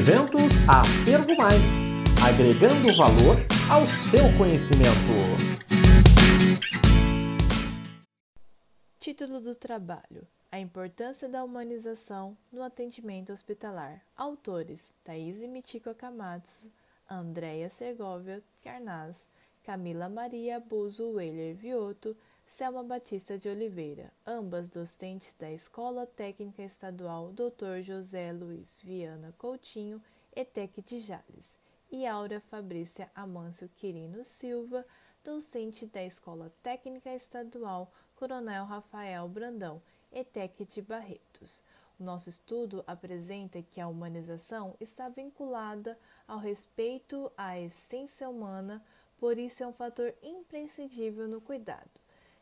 Eventos Acervo Mais agregando valor ao seu conhecimento. Título do trabalho: A importância da humanização no atendimento hospitalar. Autores: Thaís Mitico Akamatsu, Andréia Segovia Carnaz, Camila Maria Abuso Weiler Vioto, Selma Batista de Oliveira, ambas docentes da Escola Técnica Estadual Dr. José Luiz Viana Coutinho, ETEC de Jales, e Aura Fabrícia Amâncio Quirino Silva, docente da Escola Técnica Estadual Coronel Rafael Brandão, ETEC de Barretos. Nosso estudo apresenta que a humanização está vinculada ao respeito à essência humana, por isso é um fator imprescindível no cuidado.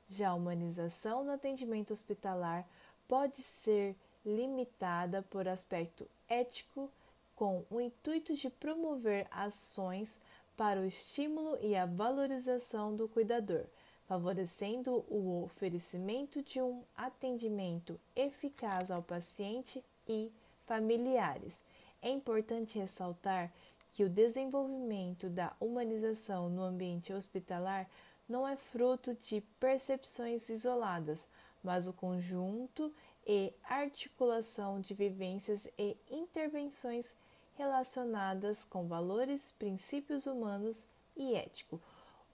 Já a humanização no atendimento hospitalar pode ser limitada por aspecto ético, com o intuito de promover ações para o estímulo e a valorização do cuidador, favorecendo o oferecimento de um atendimento eficaz ao paciente e familiares. É importante ressaltar que o desenvolvimento da humanização no ambiente hospitalar não é fruto de percepções isoladas, mas o conjunto e articulação de vivências e intervenções relacionadas com valores, princípios humanos e ético.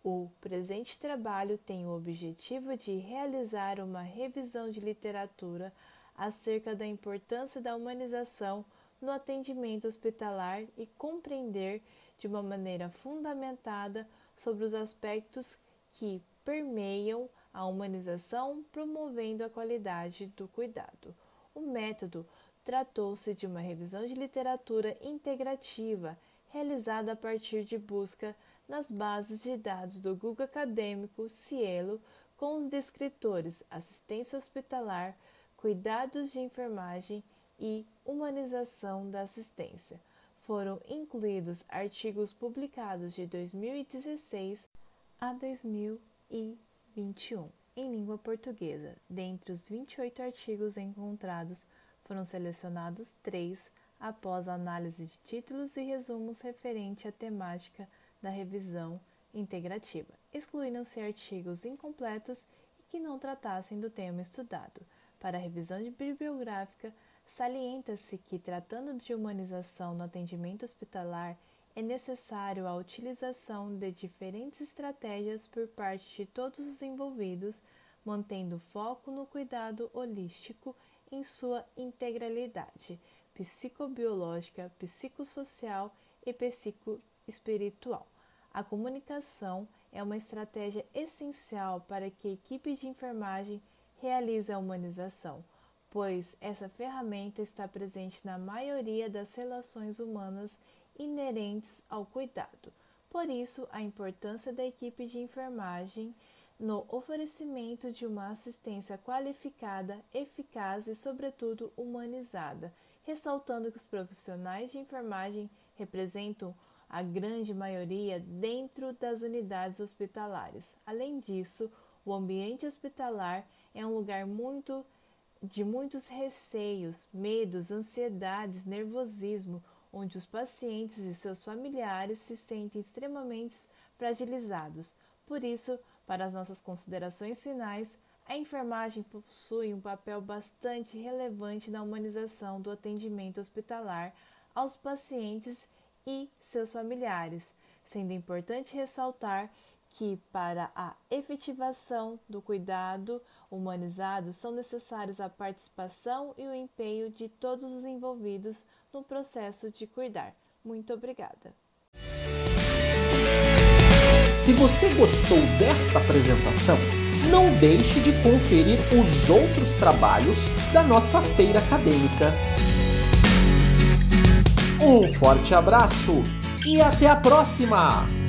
O presente trabalho tem o objetivo de realizar uma revisão de literatura acerca da importância da humanização no atendimento hospitalar e compreender de uma maneira fundamentada sobre os aspectos que permeiam a humanização, promovendo a qualidade do cuidado. O método tratou-se de uma revisão de literatura integrativa realizada a partir de busca nas bases de dados do Google Acadêmico Cielo com os descritores assistência hospitalar, cuidados de enfermagem e humanização da assistência. Foram incluídos artigos publicados de 2016 a 2021 em língua portuguesa. Dentre os 28 artigos encontrados, foram selecionados três após a análise de títulos e resumos referente à temática da revisão integrativa. Excluíram-se artigos incompletos e que não tratassem do tema estudado. Para a revisão bibliográfica, salienta-se que, tratando de humanização no atendimento hospitalar, é necessário a utilização de diferentes estratégias por parte de todos os envolvidos, mantendo foco no cuidado holístico em sua integralidade psicobiológica, psicossocial e psicoespiritual. A comunicação é uma estratégia essencial para que a equipe de enfermagem realize a humanização, pois essa ferramenta está presente na maioria das relações humanas inerentes ao cuidado. Por isso, a importância da equipe de enfermagem no oferecimento de uma assistência qualificada, eficaz e, sobretudo, humanizada, ressaltando que os profissionais de enfermagem representam a grande maioria dentro das unidades hospitalares. Além disso, o ambiente hospitalar é um lugar muito de muitos receios, medos, ansiedades, nervosismo, onde os pacientes e seus familiares se sentem extremamente fragilizados. Por isso, para as nossas considerações finais, a enfermagem possui um papel bastante relevante na humanização do atendimento hospitalar aos pacientes e seus familiares, sendo importante ressaltar que, para a efetivação do cuidado humanizado, são necessários a participação e o empenho de todos os envolvidos no processo de cuidar. Muito obrigada. Se você gostou desta apresentação, não deixe de conferir os outros trabalhos da nossa feira acadêmica. Um forte abraço e até a próxima!